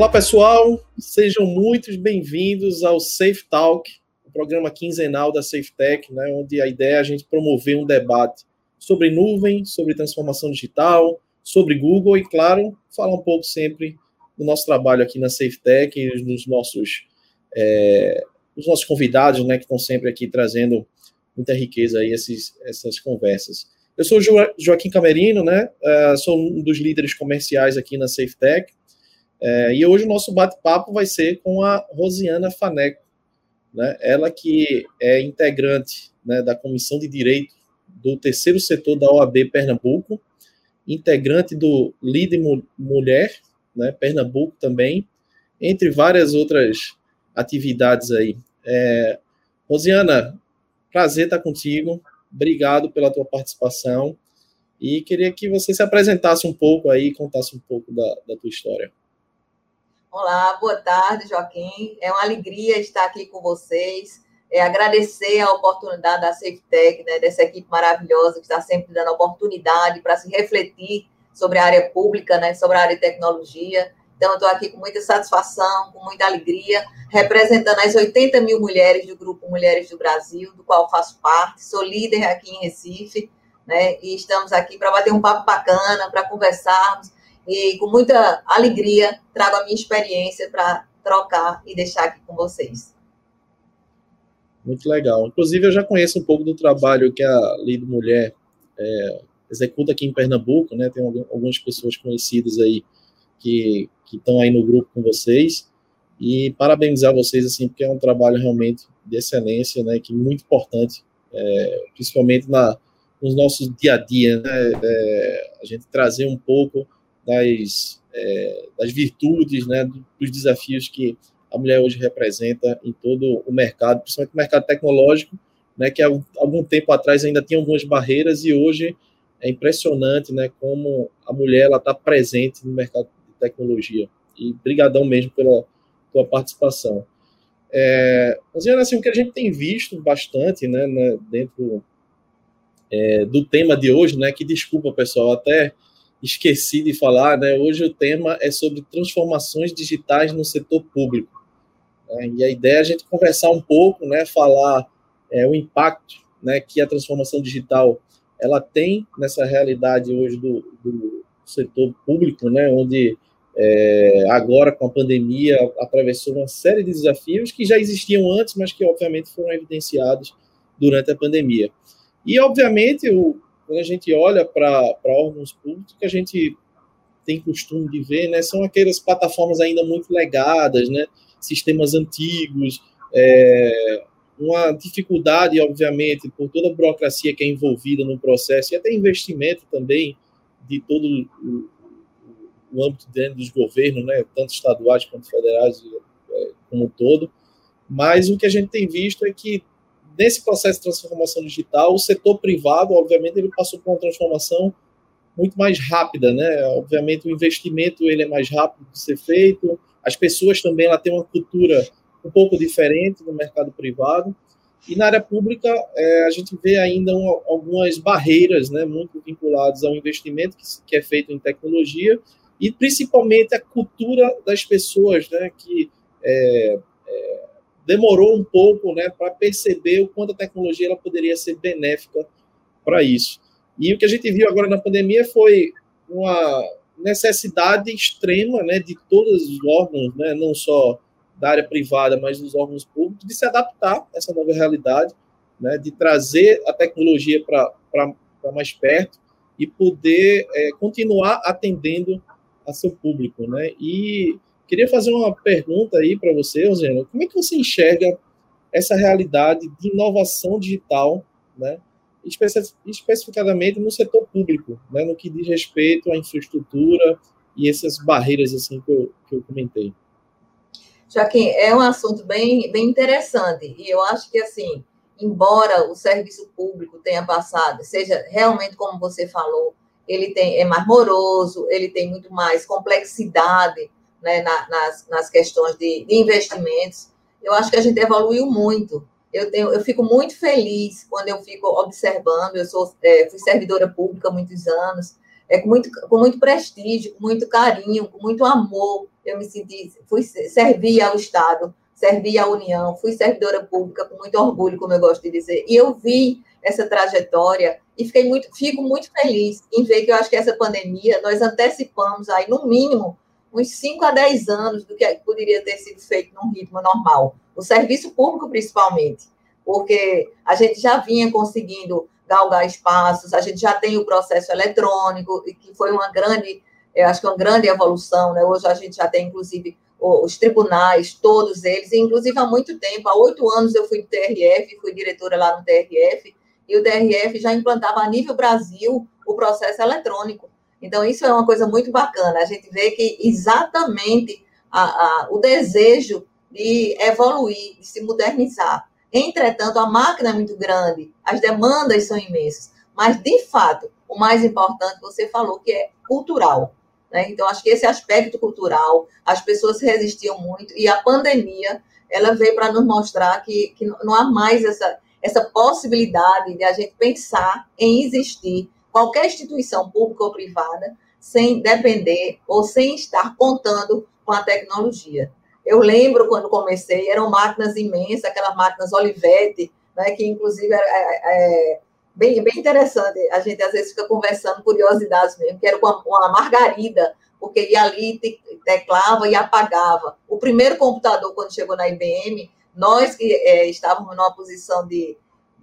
Olá, pessoal. Sejam muito bem-vindos ao Safe Talk, o programa quinzenal da SafeTech, né, onde a ideia é a gente promover um debate sobre nuvem, sobre transformação digital, sobre Google e, claro, falar um pouco sempre do nosso trabalho aqui na SafeTech e dos nossos, é, dos nossos convidados, né, que estão sempre aqui trazendo muita riqueza aí esses, essas conversas. Eu sou jo Joaquim Camerino, né, uh, sou um dos líderes comerciais aqui na SafeTech, é, e hoje o nosso bate-papo vai ser com a Rosiana Faneco, né? ela que é integrante né, da Comissão de Direito do terceiro setor da OAB Pernambuco, integrante do Líder Mulher, né, Pernambuco também, entre várias outras atividades aí. É, Rosiana, prazer estar contigo, obrigado pela tua participação e queria que você se apresentasse um pouco aí, contasse um pouco da, da tua história. Olá, boa tarde, Joaquim. É uma alegria estar aqui com vocês. É, agradecer a oportunidade da SafeTech, né, dessa equipe maravilhosa que está sempre dando oportunidade para se refletir sobre a área pública, né, sobre a área de tecnologia. Então, estou aqui com muita satisfação, com muita alegria, representando as 80 mil mulheres do Grupo Mulheres do Brasil, do qual faço parte. Sou líder aqui em Recife, né, e estamos aqui para bater um papo bacana, para conversarmos e com muita alegria trago a minha experiência para trocar e deixar aqui com vocês. Muito legal. Inclusive, eu já conheço um pouco do trabalho que a Lido Mulher é, executa aqui em Pernambuco, né? Tem algumas pessoas conhecidas aí que estão aí no grupo com vocês. E parabenizar vocês, assim, porque é um trabalho realmente de excelência, né? Que é muito importante, é, principalmente na, nos nossos dia a dia, né? É, a gente trazer um pouco das, é, das virtudes, né, dos desafios que a mulher hoje representa em todo o mercado, principalmente o mercado tecnológico, né, que há algum tempo atrás ainda tinha algumas barreiras e hoje é impressionante, né, como a mulher ela está presente no mercado de tecnologia. E brigadão mesmo pela tua participação. É, assim, o que a gente tem visto bastante, né, né dentro é, do tema de hoje, né, que desculpa pessoal, até esqueci de falar, né? Hoje o tema é sobre transformações digitais no setor público. Né? E a ideia é a gente conversar um pouco, né? Falar é, o impacto, né? Que a transformação digital ela tem nessa realidade hoje do, do setor público, né? Onde é, agora com a pandemia atravessou uma série de desafios que já existiam antes, mas que obviamente foram evidenciados durante a pandemia. E obviamente o quando a gente olha para órgãos públicos, que a gente tem costume de ver, né, são aquelas plataformas ainda muito legadas, né, sistemas antigos, é, uma dificuldade, obviamente, por toda a burocracia que é envolvida no processo e até investimento também de todo o, o âmbito dentro dos governos, né, tanto estaduais quanto federais, é, como um todo. Mas o que a gente tem visto é que nesse processo de transformação digital, o setor privado, obviamente, ele passou por uma transformação muito mais rápida, né? Obviamente, o investimento ele é mais rápido de ser feito, as pessoas também ela têm uma cultura um pouco diferente no mercado privado. E na área pública, é, a gente vê ainda uma, algumas barreiras né, muito vinculadas ao investimento que, que, é feito em tecnologia e principalmente a cultura das pessoas, né, que é, é, demorou um pouco né, para perceber o quanto a tecnologia ela poderia ser benéfica para isso. E o que a gente viu agora na pandemia foi uma necessidade extrema né, de todos os órgãos, né, não só da área privada, mas dos órgãos públicos, de se adaptar a essa nova realidade, né, de trazer a tecnologia para mais perto e poder é, continuar atendendo a seu público. Né? E Queria fazer uma pergunta aí para você, Rosana. Como é que você enxerga essa realidade de inovação digital, né? especificadamente no setor público, né? no que diz respeito à infraestrutura e essas barreiras assim que eu, que eu comentei? Joaquim, é um assunto bem, bem interessante e eu acho que assim, embora o serviço público tenha passado, seja realmente como você falou, ele tem é mais moroso, ele tem muito mais complexidade né, na, nas, nas questões de, de, investimentos. Eu acho que a gente evoluiu muito. Eu, tenho, eu fico muito feliz quando eu fico observando. Eu sou, é, fui servidora pública há muitos anos, é, com, muito, com muito prestígio, com muito carinho, com muito amor eu me senti, fui servir ao Estado, servi à União, fui servidora pública com muito orgulho, como eu gosto de dizer, e eu vi essa trajetória e fiquei muito, fico muito feliz em ver que eu acho que essa pandemia nós antecipamos aí no mínimo uns 5 a 10 anos do que poderia ter sido feito num ritmo normal. O serviço público, principalmente, porque a gente já vinha conseguindo galgar espaços, a gente já tem o processo eletrônico, que foi uma grande, eu acho que uma grande evolução, né? Hoje a gente já tem, inclusive, os tribunais, todos eles, inclusive há muito tempo, há oito anos eu fui do TRF, fui diretora lá no TRF, e o TRF já implantava a nível Brasil o processo eletrônico. Então, isso é uma coisa muito bacana. A gente vê que exatamente a, a, o desejo de evoluir, de se modernizar. Entretanto, a máquina é muito grande, as demandas são imensas. Mas, de fato, o mais importante, você falou que é cultural. Né? Então, acho que esse aspecto cultural, as pessoas resistiam muito, e a pandemia, ela veio para nos mostrar que, que não há mais essa, essa possibilidade de a gente pensar em existir qualquer instituição pública ou privada sem depender ou sem estar contando com a tecnologia. Eu lembro quando comecei, eram máquinas imensas, aquelas máquinas Olivetti, né, que inclusive é, é, é bem, bem interessante. A gente às vezes fica conversando curiosidades mesmo, que era com uma margarida, porque ia ali, teclava e apagava. O primeiro computador, quando chegou na IBM, nós que é, estávamos numa posição de,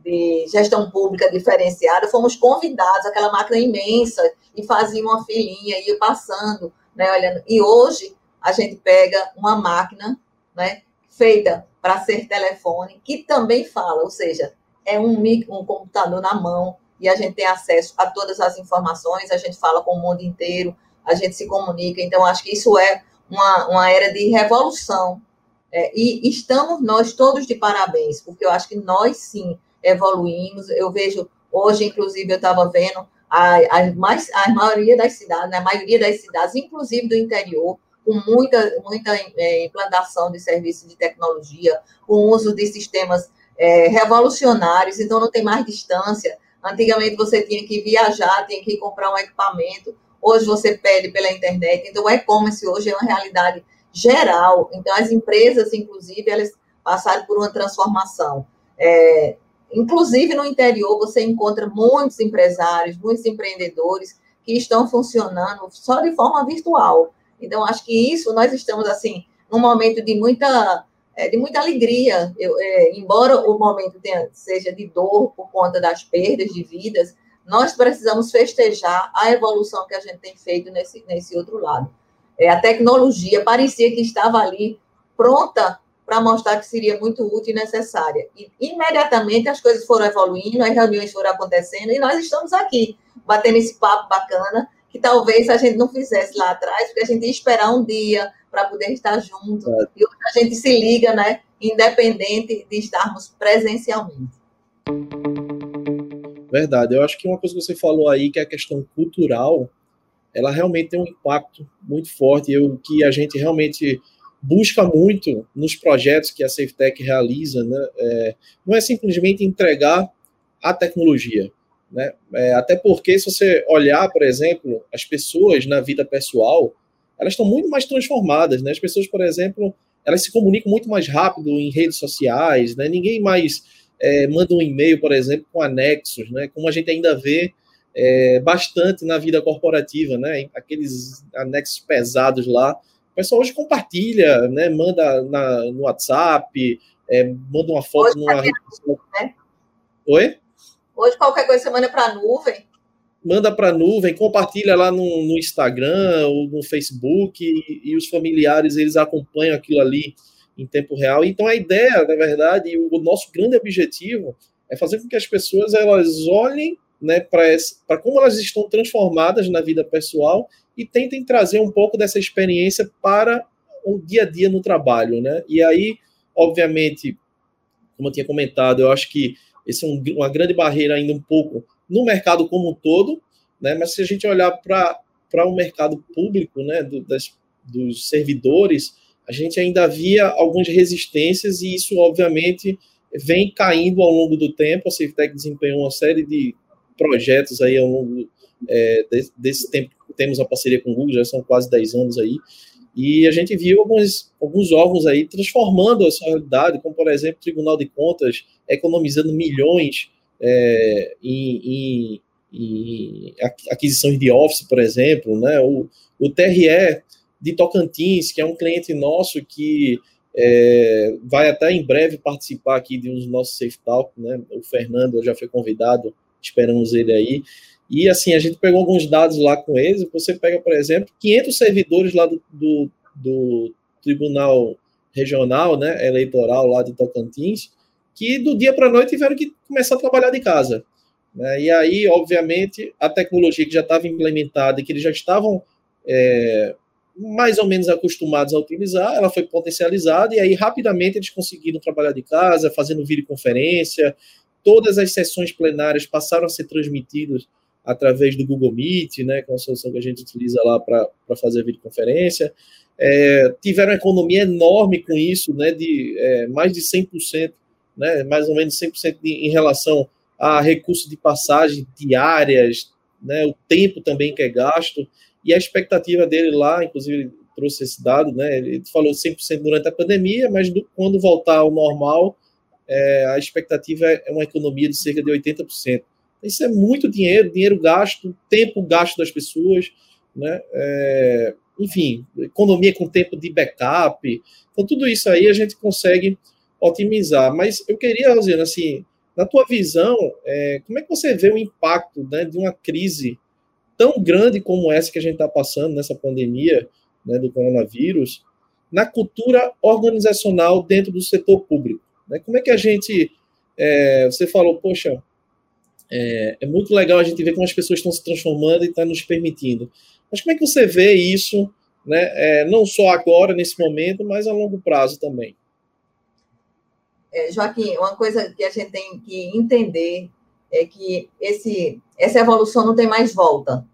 de gestão pública diferenciada, fomos convidados, aquela máquina imensa, e fazia uma filinha, ia passando, né, olhando. E hoje a gente pega uma máquina, né, feita para ser telefone, que também fala, ou seja, é um, um computador na mão e a gente tem acesso a todas as informações, a gente fala com o mundo inteiro, a gente se comunica. Então, acho que isso é uma, uma era de revolução. É, e estamos nós todos de parabéns, porque eu acho que nós sim evoluímos. Eu vejo, hoje, inclusive, eu estava vendo a, a, mais, a maioria das cidades, né, a maioria das cidades, inclusive do interior, com muita, muita é, implantação de serviços de tecnologia, com uso de sistemas é, revolucionários, então não tem mais distância. Antigamente você tinha que viajar, tinha que comprar um equipamento, hoje você pede pela internet, então o e-commerce hoje é uma realidade geral, então as empresas, inclusive, elas passaram por uma transformação. É, inclusive no interior você encontra muitos empresários, muitos empreendedores que estão funcionando só de forma virtual. Então, acho que isso nós estamos assim num momento de muita é, de muita alegria. Eu, é, embora o momento tenha, seja de dor por conta das perdas de vidas, nós precisamos festejar a evolução que a gente tem feito nesse, nesse outro lado. É, a tecnologia parecia que estava ali pronta para mostrar que seria muito útil e necessária. E imediatamente as coisas foram evoluindo, as reuniões foram acontecendo e nós estamos aqui, batendo esse papo bacana, que talvez a gente não fizesse lá atrás, porque a gente ia esperar um dia, para poder estar junto. É. E a gente se liga, né? Independente de estarmos presencialmente. Verdade. Eu acho que uma coisa que você falou aí, que é a questão cultural, ela realmente tem um impacto muito forte. E o que a gente realmente busca muito nos projetos que a SafeTech realiza, né? É, não é simplesmente entregar a tecnologia, né? É, até porque, se você olhar, por exemplo, as pessoas na vida pessoal, elas estão muito mais transformadas, né? As pessoas, por exemplo, elas se comunicam muito mais rápido em redes sociais, né? Ninguém mais é, manda um e-mail, por exemplo, com anexos, né? Como a gente ainda vê é, bastante na vida corporativa, né? Aqueles anexos pesados lá. O pessoal hoje compartilha, né? Manda na, no WhatsApp, é, manda uma foto hoje, numa rede social. Né? Oi? Hoje qualquer coisa você manda para a nuvem manda para a nuvem, compartilha lá no, no, Instagram ou no Facebook e, e, os familiares eles acompanham aquilo ali em tempo real. Então a ideia, na verdade, o nosso grande objetivo é fazer com que as pessoas elas olhem né, para como elas estão transformadas na vida pessoal e tentem trazer um pouco dessa experiência para o dia a dia no trabalho, né? E aí, obviamente, como eu tinha comentado, eu acho que esse é um, uma grande barreira ainda um pouco no mercado como um todo, né? mas se a gente olhar para o mercado público, né, do, das, dos servidores, a gente ainda via algumas resistências e isso, obviamente, vem caindo ao longo do tempo. A SafeTech desempenhou uma série de projetos aí ao longo é, desse, desse tempo. Temos a parceria com o Google, já são quase 10 anos aí. E a gente viu alguns, alguns órgãos aí transformando essa realidade, como, por exemplo, o Tribunal de Contas economizando milhões é, em, em, em, aquisições de office, por exemplo, né? o, o TRE de Tocantins, que é um cliente nosso que é, vai até em breve participar aqui de um dos nossos Safe Talk, né? O Fernando já foi convidado, esperamos ele aí. E assim, a gente pegou alguns dados lá com eles. Você pega, por exemplo, 500 servidores lá do, do, do Tribunal Regional, né, eleitoral lá de Tocantins, que do dia para a noite tiveram que começar a trabalhar de casa. Né? E aí, obviamente, a tecnologia que já estava implementada e que eles já estavam é, mais ou menos acostumados a utilizar, ela foi potencializada e aí rapidamente eles conseguiram trabalhar de casa, fazendo videoconferência, todas as sessões plenárias passaram a ser transmitidas através do Google Meet, né, que é uma solução que a gente utiliza lá para fazer videoconferência. É, tiveram uma economia enorme com isso, né, de é, mais de 100%, né, mais ou menos 100% de, em relação a recursos de passagem diárias, né, o tempo também que é gasto. E a expectativa dele lá, inclusive trouxe esse dado, né? Ele falou 100% durante a pandemia, mas do, quando voltar ao normal, é, a expectativa é uma economia de cerca de 80%. Isso é muito dinheiro, dinheiro gasto, tempo gasto das pessoas, né? É, enfim, economia com tempo de backup. Então, tudo isso aí a gente consegue otimizar. Mas eu queria, Rosina, assim, na tua visão, é, como é que você vê o impacto né, de uma crise tão grande como essa que a gente está passando nessa pandemia né, do coronavírus, na cultura organizacional dentro do setor público. Né? Como é que a gente. É, você falou, poxa, é, é, muito legal a gente ver como as pessoas estão se transformando e estão tá nos permitindo. Mas como é que você vê isso, né, é, não só agora, nesse momento, mas a longo prazo também? É, Joaquim, uma coisa que a gente tem que entender é que esse, essa evolução não tem mais volta.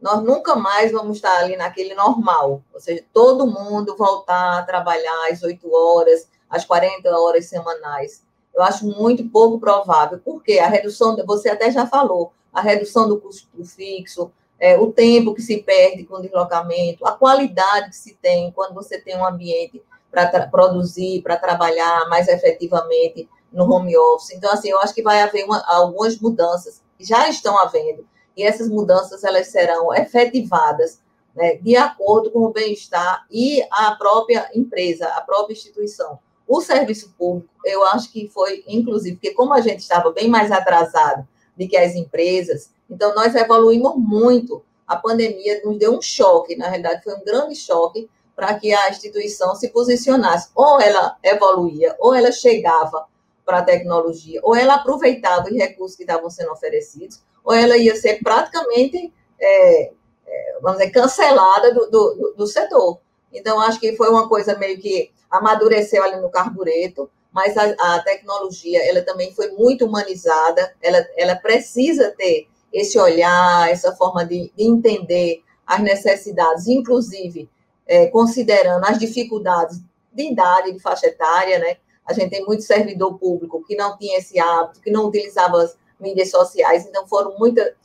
Nós nunca mais vamos estar ali naquele normal, ou seja, todo mundo voltar a trabalhar às 8 horas, às 40 horas semanais. Eu acho muito pouco provável, porque a redução, você até já falou, a redução do custo fixo, é, o tempo que se perde com o deslocamento, a qualidade que se tem quando você tem um ambiente para produzir, para trabalhar mais efetivamente no home office. Então, assim, eu acho que vai haver uma, algumas mudanças, já estão havendo, e essas mudanças elas serão efetivadas né, de acordo com o bem-estar e a própria empresa, a própria instituição. O serviço público, eu acho que foi, inclusive, porque como a gente estava bem mais atrasado do que as empresas, então nós evoluímos muito. A pandemia nos deu um choque, na realidade foi um grande choque para que a instituição se posicionasse. Ou ela evoluía, ou ela chegava para a tecnologia, ou ela aproveitava os recursos que estavam sendo oferecidos, ou ela ia ser praticamente, é, é, vamos dizer, cancelada do, do, do, setor. Então, acho que foi uma coisa meio que amadureceu ali no carbureto, mas a, a tecnologia, ela também foi muito humanizada, ela, ela precisa ter esse olhar, essa forma de, de entender as necessidades, inclusive é, considerando as dificuldades de idade, de faixa etária, né? A gente tem muito servidor público que não tinha esse hábito, que não utilizava as mídias sociais, então foram muita, muito,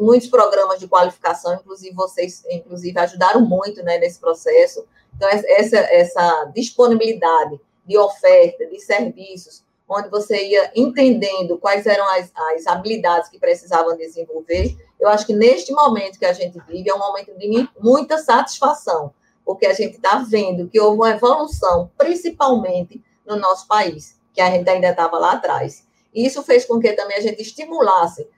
muitos programas de qualificação, inclusive vocês, inclusive, ajudaram muito né, nesse processo. Então, essa, essa disponibilidade de oferta, de serviços, onde você ia entendendo quais eram as, as habilidades que precisavam desenvolver, eu acho que neste momento que a gente vive é um momento de muita satisfação, porque a gente está vendo que houve uma evolução, principalmente no nosso país, que a gente ainda estava lá atrás. E isso fez com que também a gente estimulasse,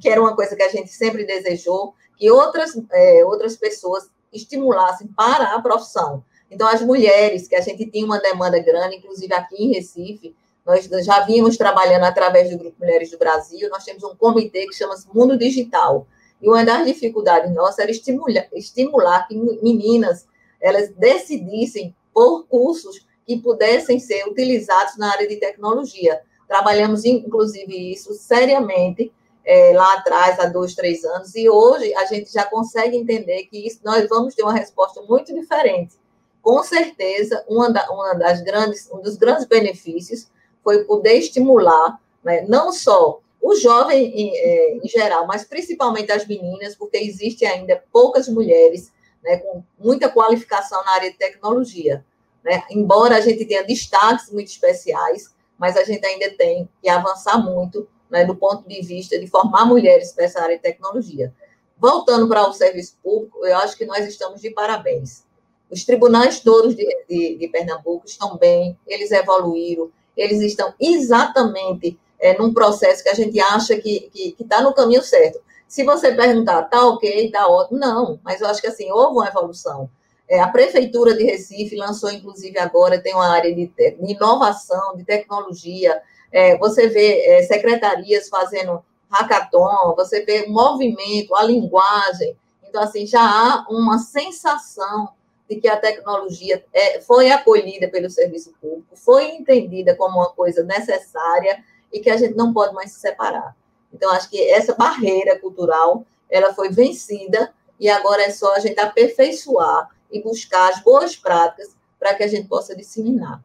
que era uma coisa que a gente sempre desejou, que outras, é, outras pessoas estimulassem para a profissão. Então, as mulheres, que a gente tinha uma demanda grande, inclusive aqui em Recife, nós já vínhamos trabalhando através do Grupo Mulheres do Brasil, nós temos um comitê que chama-se Mundo Digital. E uma das dificuldades nossas era estimular, estimular que meninas elas decidissem por cursos que pudessem ser utilizados na área de tecnologia. Trabalhamos, inclusive, isso seriamente é, lá atrás, há dois, três anos, e hoje a gente já consegue entender que isso, nós vamos ter uma resposta muito diferente. Com certeza, uma, da, uma das grandes, um dos grandes benefícios foi poder estimular né, não só o jovem em, é, em, geral, mas principalmente as meninas, porque existe ainda poucas mulheres né, com muita qualificação na área de tecnologia. Né? Embora a gente tenha destaques muito especiais, mas a gente ainda tem que avançar muito né, do ponto de vista de formar mulheres para essa área de tecnologia. Voltando para o serviço público, eu acho que nós estamos de parabéns. Os tribunais todos de, de, de Pernambuco estão bem, eles evoluíram, eles estão exatamente é, num processo que a gente acha que está no caminho certo. Se você perguntar, tá ok, tá ótimo, não, mas eu acho que assim, houve uma evolução. É, a Prefeitura de Recife lançou, inclusive, agora, tem uma área de, de inovação, de tecnologia. É, você vê é, secretarias fazendo hackathon, você vê movimento, a linguagem. Então, assim, já há uma sensação de que a tecnologia é, foi acolhida pelo serviço público, foi entendida como uma coisa necessária e que a gente não pode mais se separar. Então, acho que essa barreira cultural, ela foi vencida e agora é só a gente aperfeiçoar e buscar as boas práticas para que a gente possa disseminar.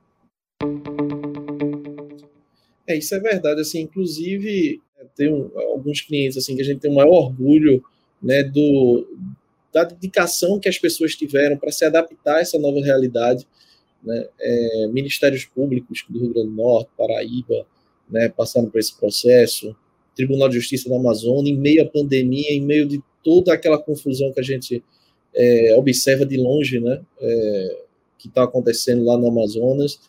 É, isso é verdade, assim, inclusive tem um, alguns clientes assim que a gente tem o maior orgulho, né, do da dedicação que as pessoas tiveram para se adaptar a essa nova realidade, né, é, ministérios públicos do Rio Grande do Norte, Paraíba, né, passando por esse processo, Tribunal de Justiça da Amazônia, em meio à pandemia, em meio de toda aquela confusão que a gente é, observa de longe, né, é, que está acontecendo lá no Amazonas,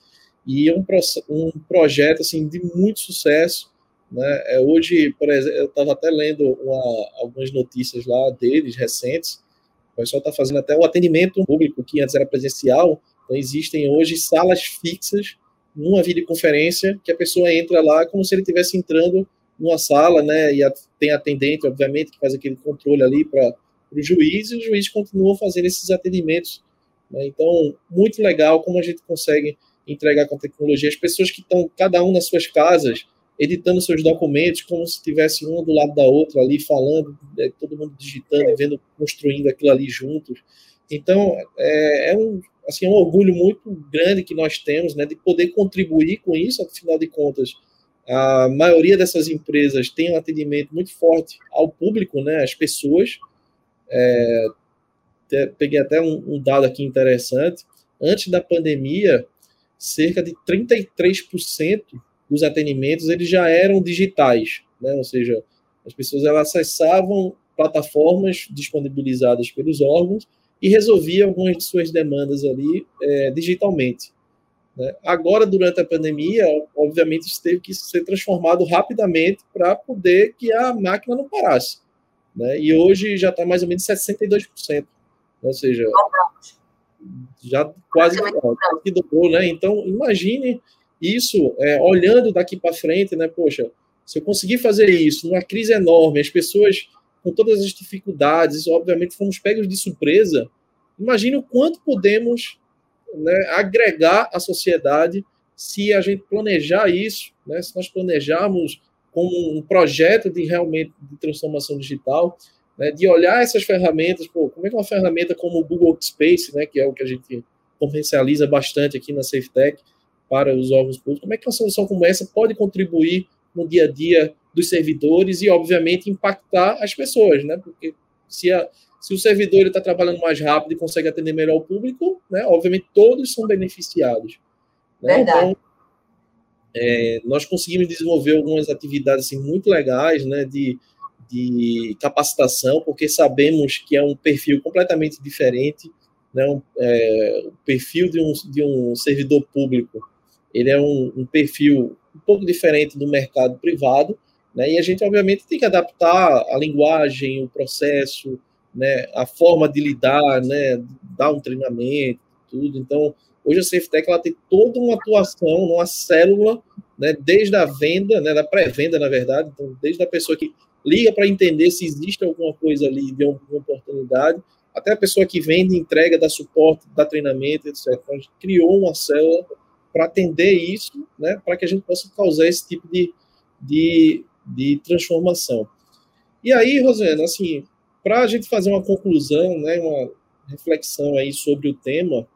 e é um, um projeto assim de muito sucesso. Né? É, hoje, por exemplo, eu estava até lendo uma, algumas notícias lá deles recentes. O pessoal está fazendo até o atendimento público que antes era presencial. Então existem hoje salas fixas numa videoconferência que a pessoa entra lá como se ele estivesse entrando numa sala, né? E tem atendente, obviamente, que faz aquele controle ali para o juiz e o juiz continua fazendo esses atendimentos. Né? Então, muito legal como a gente consegue entregar com a tecnologia. As pessoas que estão, cada um nas suas casas, editando seus documentos, como se tivesse um do lado da outra ali, falando, né, todo mundo digitando, vendo, construindo aquilo ali juntos. Então, é, é um, assim, é um orgulho muito grande que nós temos, né, de poder contribuir com isso, afinal de contas, a maioria dessas empresas tem um atendimento muito forte ao público, né, às pessoas. É, peguei até um, um, dado aqui interessante. Antes da pandemia, cerca de 33% dos atendimentos eles já eram digitais, né? ou seja, as pessoas elas acessavam plataformas disponibilizadas pelos órgãos e resolviam algumas de suas demandas ali é, digitalmente. Né? Agora, durante a pandemia, obviamente, isso teve que ser transformado rapidamente para poder que a máquina não parasse. Né? E hoje já está mais ou menos 62%. Né? Ou seja, já quase que dobrou, né? Então, imagine isso é, olhando daqui para frente, né? Poxa, se eu conseguir fazer isso numa crise enorme, as pessoas com todas as dificuldades, obviamente fomos pegos de surpresa. Imagine o quanto podemos né, agregar à sociedade se a gente planejar isso, né? Se nós planejarmos como um projeto de realmente de transformação digital, né, de olhar essas ferramentas, pô, como é que uma ferramenta como o Google Space, né, que é o que a gente comercializa bastante aqui na SafeTech para os órgãos públicos, como é que uma solução como essa pode contribuir no dia a dia dos servidores e, obviamente, impactar as pessoas, né? Porque se, a, se o servidor está trabalhando mais rápido e consegue atender melhor o público, né? Obviamente, todos são beneficiados. Né? Verdade. Então, é, nós conseguimos desenvolver algumas atividades assim, muito legais, né? De, de capacitação, porque sabemos que é um perfil completamente diferente, né? Um, é, o perfil de um, de um servidor público, ele é um, um perfil um pouco diferente do mercado privado, né? E a gente obviamente tem que adaptar a linguagem, o processo, né? A forma de lidar, né? Dar um treinamento, tudo. Então, hoje a SafeTech ela tem toda uma atuação numa célula, né? Desde a venda, né? Da pré-venda, na verdade, então desde a pessoa que liga para entender se existe alguma coisa ali de alguma oportunidade, até a pessoa que vende, entrega, dá suporte, dá treinamento, etc. Então, a gente criou uma célula para atender isso, né, para que a gente possa causar esse tipo de, de, de transformação. E aí, Rosana, assim, para a gente fazer uma conclusão, né, uma reflexão aí sobre o tema,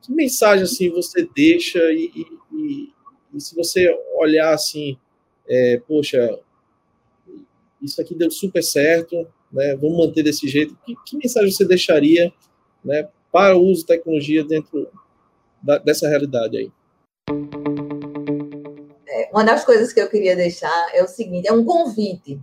que mensagem assim você deixa e, e, e, e se você olhar assim, é, poxa, isso aqui deu super certo, né, vamos manter desse jeito. Que, que mensagem você deixaria né, para o uso de tecnologia dentro da, dessa realidade aí? É, uma das coisas que eu queria deixar é o seguinte: é um convite.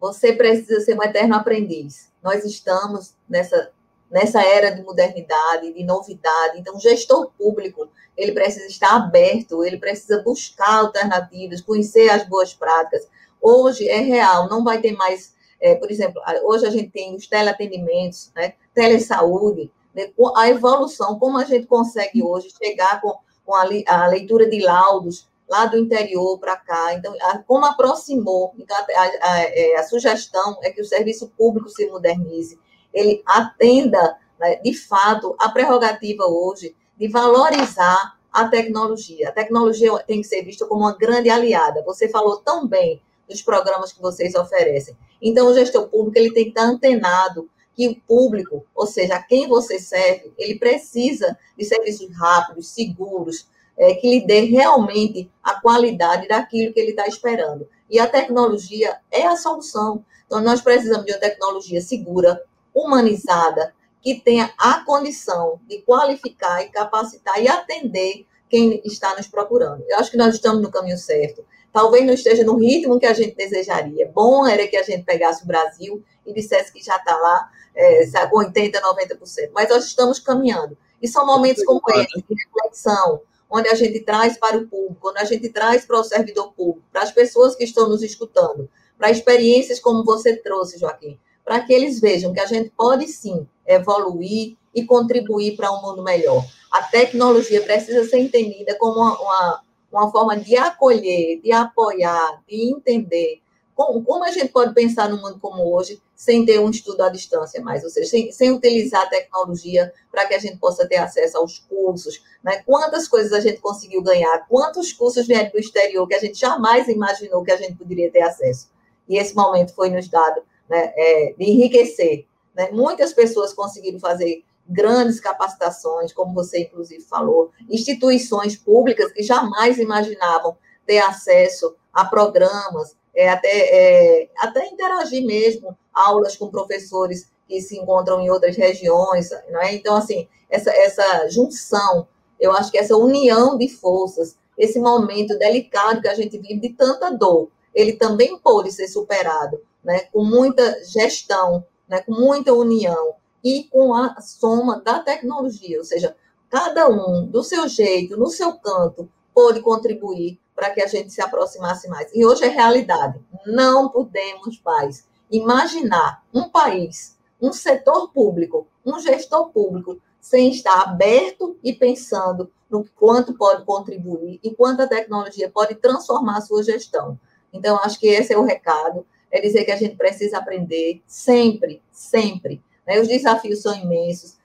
Você precisa ser um eterno aprendiz. Nós estamos nessa nessa era de modernidade, de novidade. Então, o gestor público, ele precisa estar aberto, ele precisa buscar alternativas, conhecer as boas práticas. Hoje é real, não vai ter mais, é, por exemplo, hoje a gente tem os teleatendimentos, né, telesaúde, né, a evolução, como a gente consegue hoje chegar com, com a, a leitura de laudos lá do interior para cá. Então, a, como aproximou, então, a, é, a, sugestão é que o serviço público se modernize, ele atenda, né, de fato, a prerrogativa hoje de valorizar a tecnologia. A tecnologia tem que ser vista como uma grande aliada. Você falou tão bem dos programas que vocês oferecem. Então, o gestor público ele tem que estar antenado que o público, ou seja, a quem você serve, ele precisa de serviços rápidos, seguros, é, que lhe dê realmente a qualidade daquilo que ele está esperando. E a tecnologia é a solução. Então, nós precisamos de uma tecnologia segura, humanizada, que tenha a condição de qualificar e capacitar e atender quem está nos procurando. Eu acho que nós estamos no caminho certo. Talvez não esteja no ritmo que a gente desejaria. Bom era que a gente pegasse o Brasil e dissesse que já está lá é, com 80%, 90%. Mas nós estamos caminhando. E são momentos como esse, de reflexão, onde a gente traz para o público, onde a gente traz para o servidor público, para as pessoas que estão nos escutando, para experiências como você trouxe, Joaquim, para que eles vejam que a gente pode sim evoluir e contribuir para um mundo melhor. A tecnologia precisa ser entendida como uma, uma, uma forma de acolher, de apoiar, de entender como, como, a gente pode pensar num mundo como hoje sem ter um estudo à distância mais, ou seja, sem, sem utilizar a tecnologia para que a gente possa ter acesso aos cursos, né? Quantas coisas a gente conseguiu ganhar, quantos cursos vieram do exterior que a gente jamais imaginou que a gente poderia ter acesso. E esse momento foi nos dado né, é, de enriquecer. Né? Muitas pessoas conseguiram fazer grandes capacitações, como você inclusive falou, instituições públicas que jamais imaginavam ter acesso a programas, é, até, é, até interagir mesmo, aulas com professores que se encontram em outras regiões, não é? Então, assim, essa, essa junção, eu acho que essa união de forças, esse momento delicado que a gente vive de tanta dor, ele também pôde ser superado, né, com muita gestão, né, com muita união e com a soma da tecnologia, ou seja, cada um do seu jeito, no seu canto, pôde contribuir para que a gente se aproximasse mais. E hoje é realidade. Não podemos mais imaginar um país, um setor público, um gestor público, sem estar aberto e pensando no quanto pode contribuir e quanto a tecnologia pode transformar a sua gestão. Então, acho que esse é o recado, é dizer que a gente precisa aprender sempre, sempre. Né? Os desafios são imensos.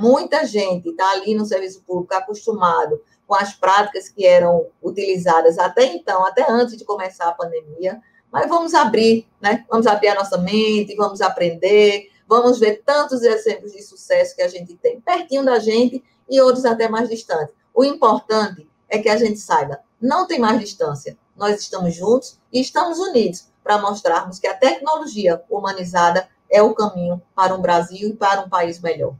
Muita gente está ali no serviço público acostumado com as práticas que eram utilizadas até então, até antes de começar a pandemia. Mas vamos abrir, né? Vamos abrir a nossa mente, vamos aprender, vamos ver tantos exemplos de sucesso que a gente tem pertinho da gente e outros até mais distantes. O importante é que a gente saiba, não tem mais distância. Nós estamos juntos e estamos unidos para mostrarmos que a tecnologia humanizada é o caminho para um Brasil e para um país melhor.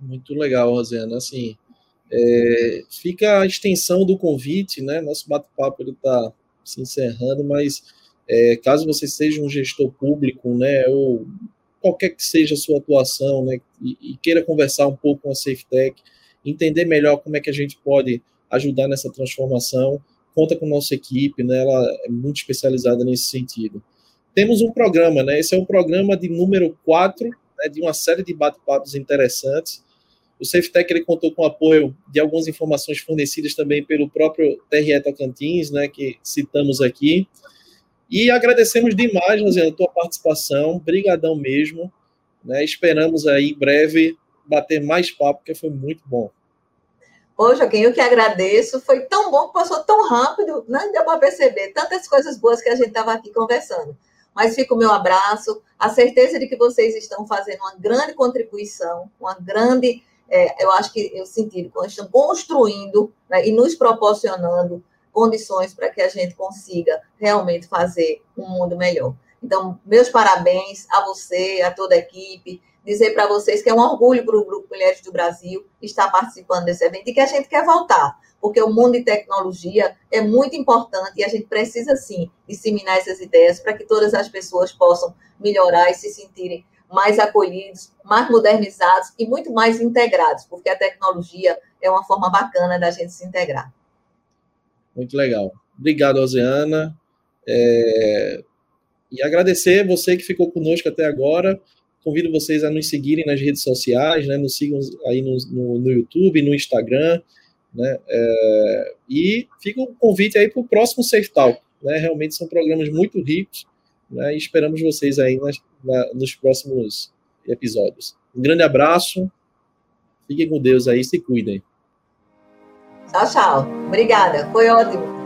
Muito legal, Rosana. Assim, é, fica a extensão do convite, né? Nosso bate-papo está se encerrando, mas é, caso você seja um gestor público, né, ou qualquer que seja a sua atuação, né, e, e queira conversar um pouco com a SafeTech, entender melhor como é que a gente pode ajudar nessa transformação, conta com nossa equipe, né, ela é muito especializada nesse sentido. Temos um programa, né, esse é o programa de número 4, né, de uma série de bate-papos interessantes, o SafeTech ele contou com o apoio de algumas informações fornecidas também pelo próprio TRE Tocantins, né, que citamos aqui. E agradecemos demais, Rosiana, a tua participação, brigadão mesmo. Né, esperamos aí em breve bater mais papo, porque foi muito bom. Ô, Joaquim, eu que agradeço. Foi tão bom que passou tão rápido, não deu para perceber tantas coisas boas que a gente estava aqui conversando. Mas fica o meu abraço, a certeza de que vocês estão fazendo uma grande contribuição, uma grande é, eu acho que eu senti que estamos construindo né, e nos proporcionando condições para que a gente consiga realmente fazer um mundo melhor. Então, meus parabéns a você, a toda a equipe, dizer para vocês que é um orgulho para o Grupo Mulheres do Brasil estar participando desse evento e que a gente quer voltar, porque o mundo de tecnologia é muito importante e a gente precisa, sim, disseminar essas ideias para que todas as pessoas possam melhorar e se sentirem mais acolhidos, mais modernizados e muito mais integrados, porque a tecnologia é uma forma bacana da gente se integrar. Muito legal. Obrigado, Ozeana. É... E agradecer você que ficou conosco até agora. Convido vocês a nos seguirem nas redes sociais, né? Nos sigam aí no, no, no YouTube, no Instagram, né? É... E fica um convite aí para o próximo Safe Talk. Né? Realmente são programas muito ricos né? E esperamos vocês aí nas, na, nos próximos episódios. Um grande abraço. Fiquem com Deus aí, se cuidem. Tchau, tchau. Obrigada. Foi ótimo.